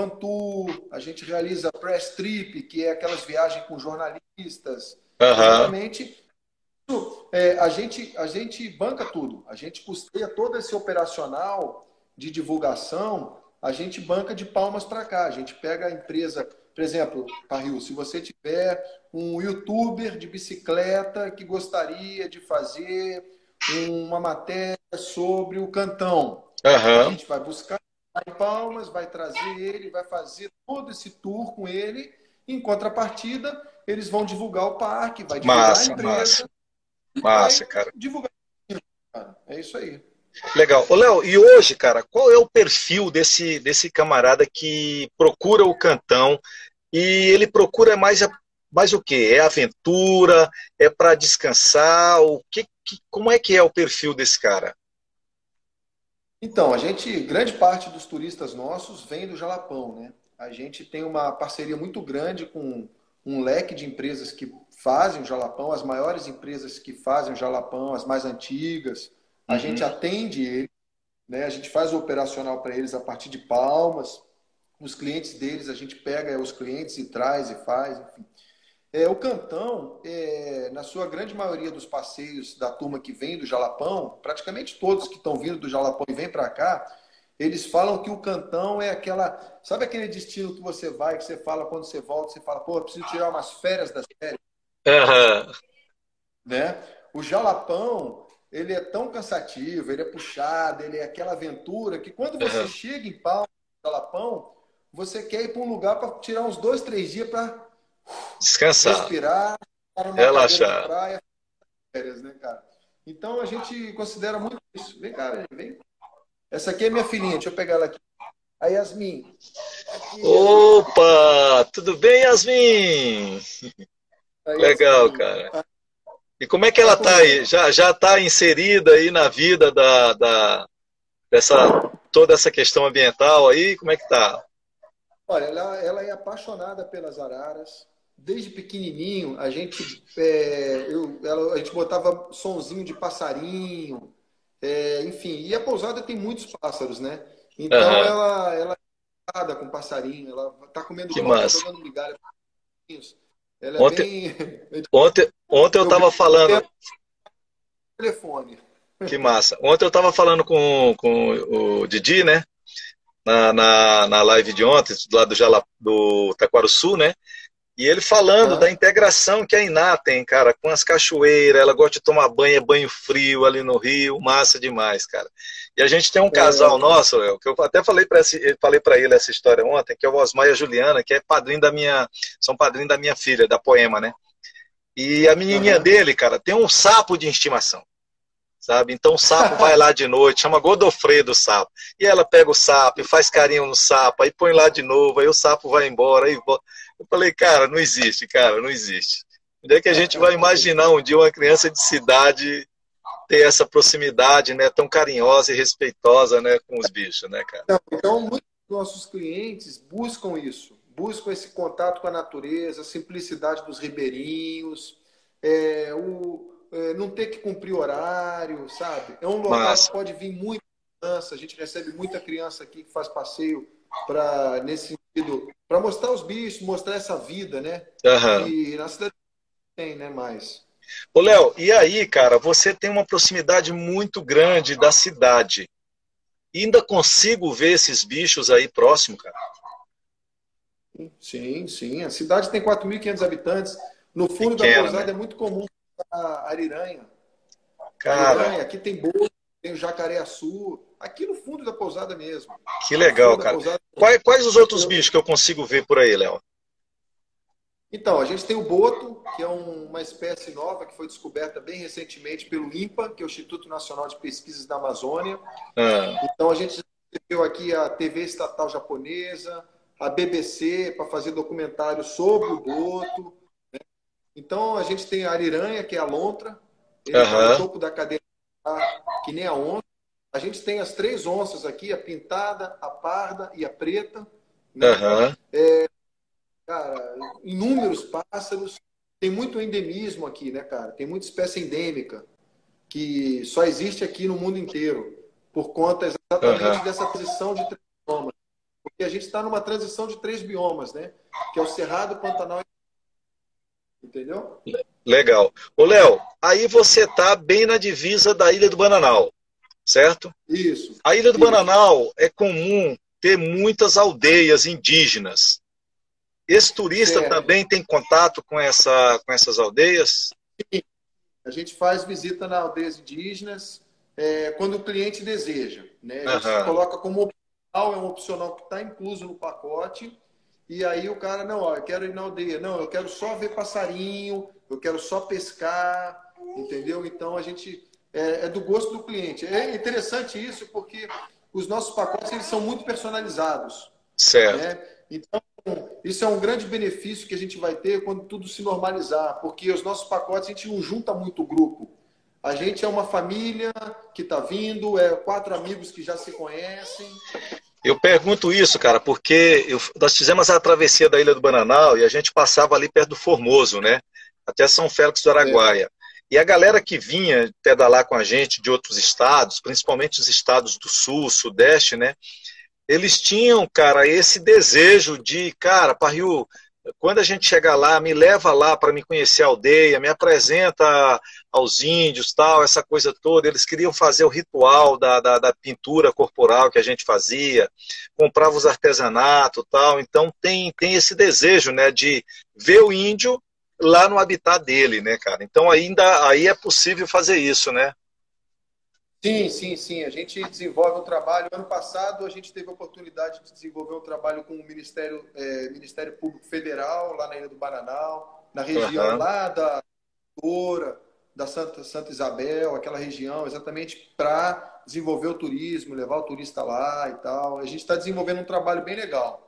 Speaker 3: a gente realiza press trip, que é aquelas viagens com jornalistas.
Speaker 1: Uhum.
Speaker 3: Exatamente é, a, gente, a gente banca tudo. A gente custeia todo esse operacional de divulgação, a gente banca de palmas para cá. A gente pega a empresa, por exemplo, Parril, se você tiver um youtuber de bicicleta que gostaria de fazer uma matéria sobre o cantão,
Speaker 1: uhum.
Speaker 3: a gente vai buscar em Palmas, vai trazer ele, vai fazer todo esse tour com ele. Em contrapartida, eles vão divulgar o parque, vai divulgar
Speaker 1: massa,
Speaker 3: a empresa.
Speaker 1: Massa. Massa, cara.
Speaker 3: Divulgar. É isso aí.
Speaker 1: Legal. Ô, Léo, e hoje, cara, qual é o perfil desse, desse camarada que procura o cantão e ele procura mais, mais o quê? É aventura? É para descansar? O que, que, como é que é o perfil desse cara?
Speaker 3: Então, a gente, grande parte dos turistas nossos vem do Jalapão, né? A gente tem uma parceria muito grande com um leque de empresas que fazem o jalapão, as maiores empresas que fazem o jalapão, as mais antigas. A uhum. gente atende ele, né? a gente faz o operacional para eles a partir de palmas. Os clientes deles, a gente pega os clientes e traz e faz, enfim. É, o Cantão, é, na sua grande maioria dos passeios da turma que vem do Jalapão, praticamente todos que estão vindo do Jalapão e vêm para cá, eles falam que o Cantão é aquela. Sabe aquele destino que você vai, que você fala quando você volta, você fala, pô, eu preciso tirar umas férias das férias.
Speaker 1: Uhum.
Speaker 3: Né? O jalapão, ele é tão cansativo, ele é puxado, ele é aquela aventura que quando você uhum. chega em pau no jalapão, você quer ir para um lugar para tirar uns dois, três dias para
Speaker 1: descansar,
Speaker 3: respirar,
Speaker 1: relaxar.
Speaker 3: Praia, férias, né, cara? Então a gente considera muito isso. Vem cá, vem. Essa aqui é minha filhinha, deixa eu pegar ela aqui. A Yasmin.
Speaker 1: Aqui, Opa! Tudo bem, Yasmin? Legal, cara. E como é que ela está aí? Já já está inserida aí na vida da, da dessa toda essa questão ambiental aí? Como é que está?
Speaker 3: Olha, ela, ela é apaixonada pelas araras. Desde pequenininho, a gente é, eu, ela, a gente botava sonzinho de passarinho, é, enfim. E a pousada tem muitos pássaros, né? Então uhum. ela ela é com passarinho, ela está comendo
Speaker 1: que bola, massa.
Speaker 3: jogando migalha.
Speaker 1: Ela é ontem, bem... ontem, ontem eu estava falando.
Speaker 3: Telefone.
Speaker 1: Que massa. Ontem eu estava falando com, com o Didi, né? Na, na, na live de ontem, lá do, Jala, do Taquaruçu, né? E ele falando da integração que a Iná tem, cara, com as cachoeiras, ela gosta de tomar banho, é banho frio ali no Rio, massa demais, cara. E a gente tem um casal é. nosso, Léo, que eu até falei para falei ele essa história ontem, que é o Osmar e a Juliana, que é padrinho da minha, são padrinho da minha filha, da Poema, né? E a menininha uhum. dele, cara, tem um sapo de estimação. Sabe? Então o sapo vai lá de noite, chama Godofredo o sapo. E ela pega o sapo e faz carinho no sapo, aí põe lá de novo, aí o sapo vai embora, aí volta. Eu falei, cara, não existe, cara, não existe. Onde é que a gente vai imaginar um dia uma criança de cidade ter essa proximidade, né, tão carinhosa e respeitosa, né, com os bichos, né, cara?
Speaker 3: Então, muitos dos nossos clientes buscam isso, buscam esse contato com a natureza, a simplicidade dos ribeirinhos, é, o, é, não ter que cumprir horário, sabe? É um local Mas... que pode vir muita criança, a gente recebe muita criança aqui que faz passeio para nesse sentido, para mostrar os bichos, mostrar essa vida, né? Uhum. E na cidade tem, né, mais.
Speaker 1: Ô, Léo, e aí, cara, você tem uma proximidade muito grande da cidade. E ainda consigo ver esses bichos aí próximo, cara?
Speaker 3: Sim, sim. A cidade tem 4.500 habitantes. No fundo Pequena, da pousada né? é muito comum a ariranha. Cara. Ariranha, aqui tem boi, tem o jacaré-açu. Aqui no fundo da pousada mesmo.
Speaker 1: Que legal, cara. Pousada... Quais, quais os outros bichos que eu consigo ver por aí, Léo?
Speaker 3: Então, a gente tem o boto, que é um, uma espécie nova que foi descoberta bem recentemente pelo INPA, que é o Instituto Nacional de Pesquisas da Amazônia. Ah. Então, a gente recebeu aqui a TV estatal japonesa, a BBC para fazer documentário sobre o boto. Né? Então, a gente tem a ariranha, que é a lontra, ele uhum. no topo da cadeia, que nem a onça. A gente tem as três onças aqui, a pintada, a parda e a preta. Né? Uhum. É, cara, inúmeros pássaros. Tem muito endemismo aqui, né, cara? Tem muita espécie endêmica que só existe aqui no mundo inteiro por conta exatamente uhum. dessa posição de Porque a gente está numa transição de três biomas, né? Que é o Cerrado, Pantanal e... Entendeu?
Speaker 1: Legal. Ô, Léo, aí você tá bem na divisa da Ilha do Bananal, certo?
Speaker 3: Isso.
Speaker 1: A Ilha do Isso. Bananal é comum ter muitas aldeias indígenas. Esse turista também tem contato com, essa, com essas aldeias?
Speaker 3: Sim. A gente faz visita nas aldeias indígenas é, quando o cliente deseja. Né? A gente uhum. coloca como é um opcional que está incluso no pacote. E aí o cara, não, ó, eu quero ir na aldeia. Não, eu quero só ver passarinho, eu quero só pescar, entendeu? Então a gente é, é do gosto do cliente. É interessante isso porque os nossos pacotes eles são muito personalizados.
Speaker 1: Certo. Né?
Speaker 3: Então isso é um grande benefício que a gente vai ter quando tudo se normalizar, porque os nossos pacotes a gente não junta muito grupo. A gente é uma família que está vindo, é quatro amigos que já se conhecem.
Speaker 1: Eu pergunto isso, cara, porque eu, nós fizemos a travessia da Ilha do Bananal e a gente passava ali perto do Formoso, né? Até São Félix do Araguaia. É. E a galera que vinha pedalar com a gente de outros estados, principalmente os estados do sul, sudeste, né? eles tinham, cara, esse desejo de, cara, Parriu, quando a gente chegar lá, me leva lá para me conhecer a aldeia, me apresenta aos índios, tal, essa coisa toda. Eles queriam fazer o ritual da, da, da pintura corporal que a gente fazia, comprava os artesanatos, tal. Então tem, tem esse desejo, né, de ver o índio lá no habitat dele, né, cara. Então ainda aí é possível fazer isso, né?
Speaker 3: Sim, sim, sim. A gente desenvolve um trabalho. Ano passado, a gente teve a oportunidade de desenvolver um trabalho com o Ministério, é, Ministério Público Federal, lá na Ilha do Bananal, na região uhum. lá da Oura, da Santa, Santa Isabel, aquela região, exatamente para desenvolver o turismo, levar o turista lá e tal. A gente está desenvolvendo um trabalho bem legal.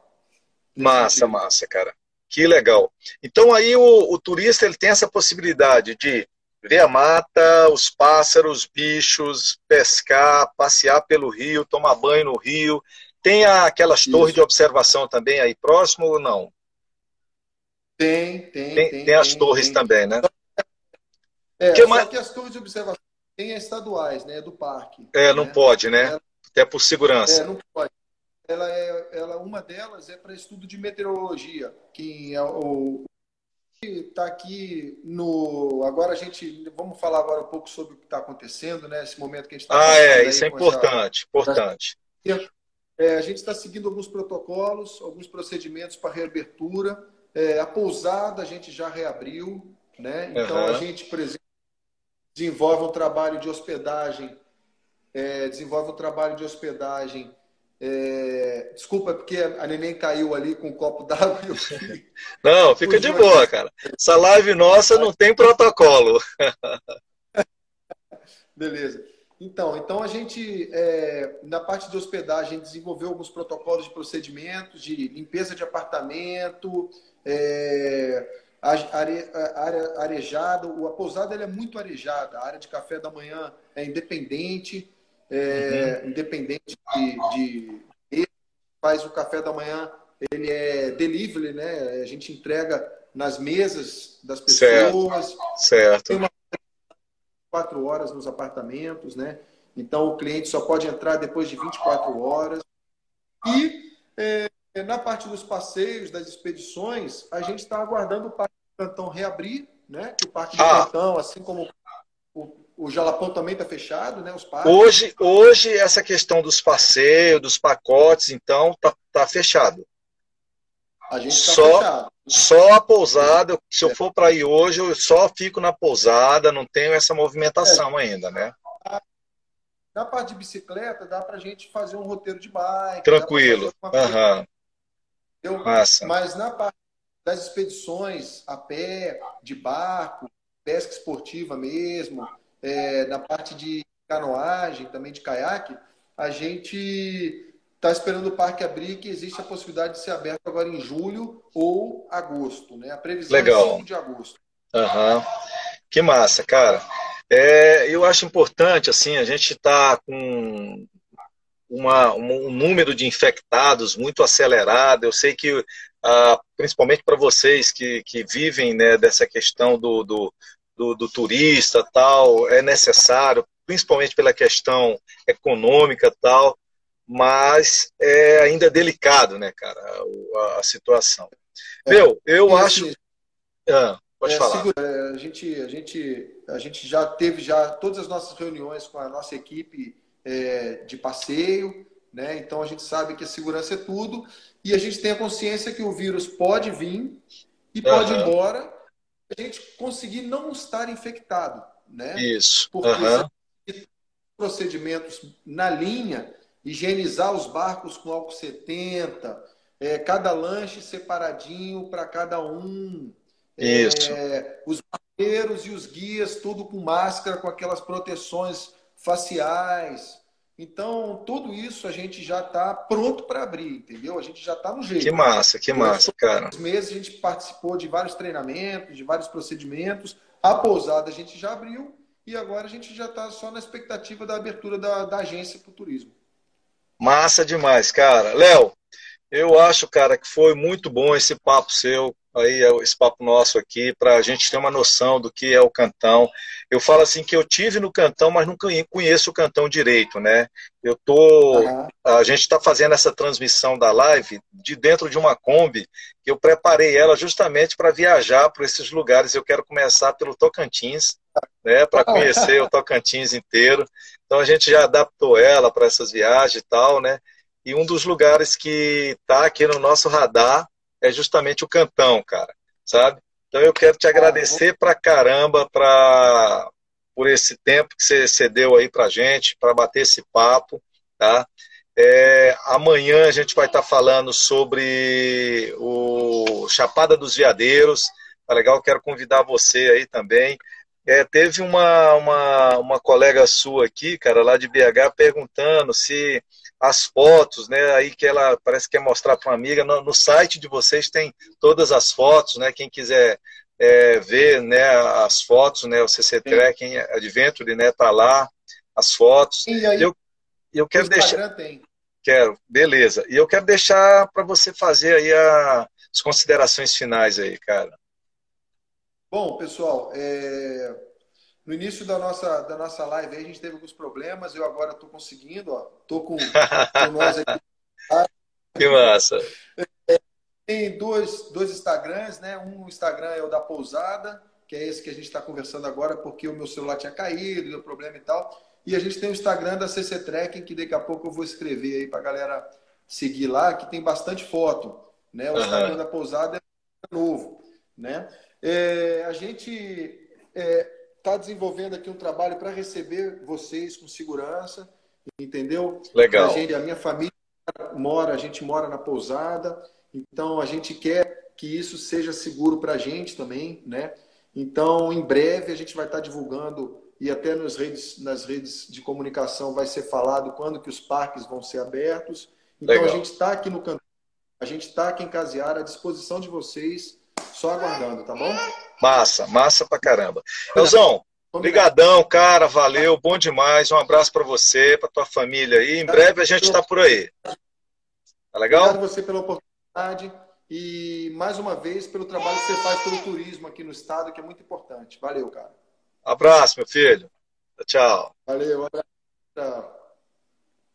Speaker 1: Massa, massa, cara. Que legal. Então aí o, o turista ele tem essa possibilidade de ver a mata, os pássaros, bichos, pescar, passear pelo rio, tomar banho no rio. Tem aquelas Isso. torres de observação também aí próximo ou não?
Speaker 3: Tem, tem.
Speaker 1: Tem, tem, tem as torres tem. também, né?
Speaker 3: É, que só mais... que as torres de observação tem estaduais, né? Do parque.
Speaker 1: É, não né? pode, né? Até por segurança.
Speaker 3: É, não pode. Ela é, ela, uma delas é para estudo de meteorologia, que é o, está aqui no. Agora a gente. Vamos falar agora um pouco sobre o que está acontecendo, né? Esse momento que a gente está.
Speaker 1: Ah, é, isso é importante, essa... importante.
Speaker 3: É, a gente está seguindo alguns protocolos, alguns procedimentos para reabertura. É, a pousada a gente já reabriu, né? Então uhum. a gente, por exemplo, desenvolve um trabalho de hospedagem, é, desenvolve um trabalho de hospedagem é... Desculpa, porque a neném caiu ali com um copo d'água. Eu...
Speaker 1: Não, fica de boa, cara. Essa live nossa não tem protocolo.
Speaker 3: Beleza. Então, então a gente, é, na parte de hospedagem, desenvolveu alguns protocolos de procedimentos de limpeza de apartamento, é, are, área arejada. A pousada é muito arejada. A área de café da manhã é independente é, uhum. independente de, de, faz o café da manhã ele é delivery, né? A gente entrega nas mesas das pessoas.
Speaker 1: Certo.
Speaker 3: Tem uma quatro horas nos apartamentos, né? Então o cliente só pode entrar depois de 24 horas. E é, na parte dos passeios, das expedições, a gente está aguardando o Parque do Cantão reabrir, né? Que o Parque do ah. Cantão, assim como o, o Jalapão também está fechado, né? Os
Speaker 1: parques. Hoje, hoje, essa questão dos passeios, dos pacotes, então, tá, tá fechado.
Speaker 3: A gente está fechado.
Speaker 1: Só a pousada, se eu for para ir hoje, eu só fico na pousada, não tenho essa movimentação é. ainda, né?
Speaker 3: Na parte de bicicleta, dá para a gente fazer um roteiro de bike.
Speaker 1: Tranquilo. Uhum.
Speaker 3: Mas na parte das expedições a pé, de barco, pesca esportiva mesmo, é, na parte de canoagem, também de caiaque, a gente está esperando o parque abrir, que existe a possibilidade de ser aberto agora em julho ou agosto. Né? A previsão é
Speaker 1: Legal. é 5
Speaker 3: de agosto.
Speaker 1: Uhum. Que massa, cara. É, eu acho importante, assim, a gente está com uma, um número de infectados muito acelerado. Eu sei que, ah, principalmente para vocês que, que vivem né, dessa questão do, do, do, do turista tal, é necessário, principalmente pela questão econômica tal, mas é ainda delicado, né, cara, a, a situação. É, Meu, eu acho. Assim,
Speaker 3: ah, pode é, falar. Segura, é, a, gente, a, gente, a gente já teve já todas as nossas reuniões com a nossa equipe é, de passeio, né? Então a gente sabe que a segurança é tudo e a gente tem a consciência que o vírus pode vir e pode uhum. ir embora. A gente conseguir não estar infectado, né?
Speaker 1: Isso.
Speaker 3: Porque uhum. procedimentos na linha higienizar os barcos com álcool 70, é, cada lanche separadinho para cada um.
Speaker 1: Isso.
Speaker 3: É, os barqueiros e os guias, tudo com máscara, com aquelas proteções faciais. Então, tudo isso a gente já está pronto para abrir, entendeu? A gente já está no jeito.
Speaker 1: Que massa, que massa, cara.
Speaker 3: meses a gente participou de vários treinamentos, de vários procedimentos. A pousada a gente já abriu e agora a gente já está só na expectativa da abertura da, da agência para o turismo.
Speaker 1: Massa demais, cara. Léo, eu acho, cara, que foi muito bom esse papo seu, aí esse papo nosso aqui, para a gente ter uma noção do que é o cantão. Eu falo assim que eu tive no cantão, mas nunca conheço o cantão direito, né? Eu tô, uhum. a gente está fazendo essa transmissão da live de dentro de uma Kombi que eu preparei ela justamente para viajar para esses lugares. Eu quero começar pelo Tocantins, né, para conhecer o Tocantins inteiro. Então a gente já adaptou ela para essas viagens e tal, né? E um dos lugares que está aqui no nosso radar é justamente o Cantão, cara, sabe? Então eu quero te agradecer pra caramba pra, por esse tempo que você cedeu aí pra gente, para bater esse papo, tá? É, amanhã a gente vai estar tá falando sobre o Chapada dos Veadeiros. Tá legal? Quero convidar você aí também. É, teve uma, uma, uma colega sua aqui, cara, lá de BH, perguntando se as fotos, né, aí que ela parece que quer mostrar para uma amiga, no, no, site de vocês tem todas as fotos, né, quem quiser é, ver, né, as fotos, né, o CC Tracking Adventure, né, tá lá, as fotos.
Speaker 3: E aí,
Speaker 1: eu, eu quero deixar... Tem. Quero, beleza. E eu quero deixar para você fazer aí a, as considerações finais aí, cara.
Speaker 3: Bom, pessoal, é... no início da nossa, da nossa live a gente teve alguns problemas, eu agora estou conseguindo, ó, estou com, com nós aqui.
Speaker 1: Que massa!
Speaker 3: Tem dois, dois Instagrams, né? Um Instagram é o da pousada, que é esse que a gente está conversando agora, porque o meu celular tinha caído, deu problema e tal. E a gente tem o Instagram da CC Tracking, que daqui a pouco eu vou escrever aí para a galera seguir lá, que tem bastante foto. Né? O uhum. Instagram da pousada é novo. Né? É, a gente é, tá desenvolvendo aqui um trabalho para receber vocês com segurança, entendeu?
Speaker 1: Legal.
Speaker 3: A, gente, a minha família mora, a gente mora na pousada, então a gente quer que isso seja seguro para a gente também, né? Então, em breve a gente vai estar tá divulgando e até nas redes, nas redes de comunicação vai ser falado quando que os parques vão ser abertos. Então Legal. a gente está aqui no canto, a gente está aqui em Caseara à disposição de vocês só aguardando, tá bom?
Speaker 1: Massa, massa pra caramba. Elzão, brigadão, cara, valeu, bom demais. Um abraço para você, para tua família aí. Em breve a gente tá por aí. Tá legal?
Speaker 3: Obrigado você pela oportunidade. e mais uma vez pelo trabalho que você faz pelo turismo aqui no estado, que é muito importante. Valeu, cara.
Speaker 1: Abraço, meu filho. Tchau.
Speaker 3: Valeu. Tchau.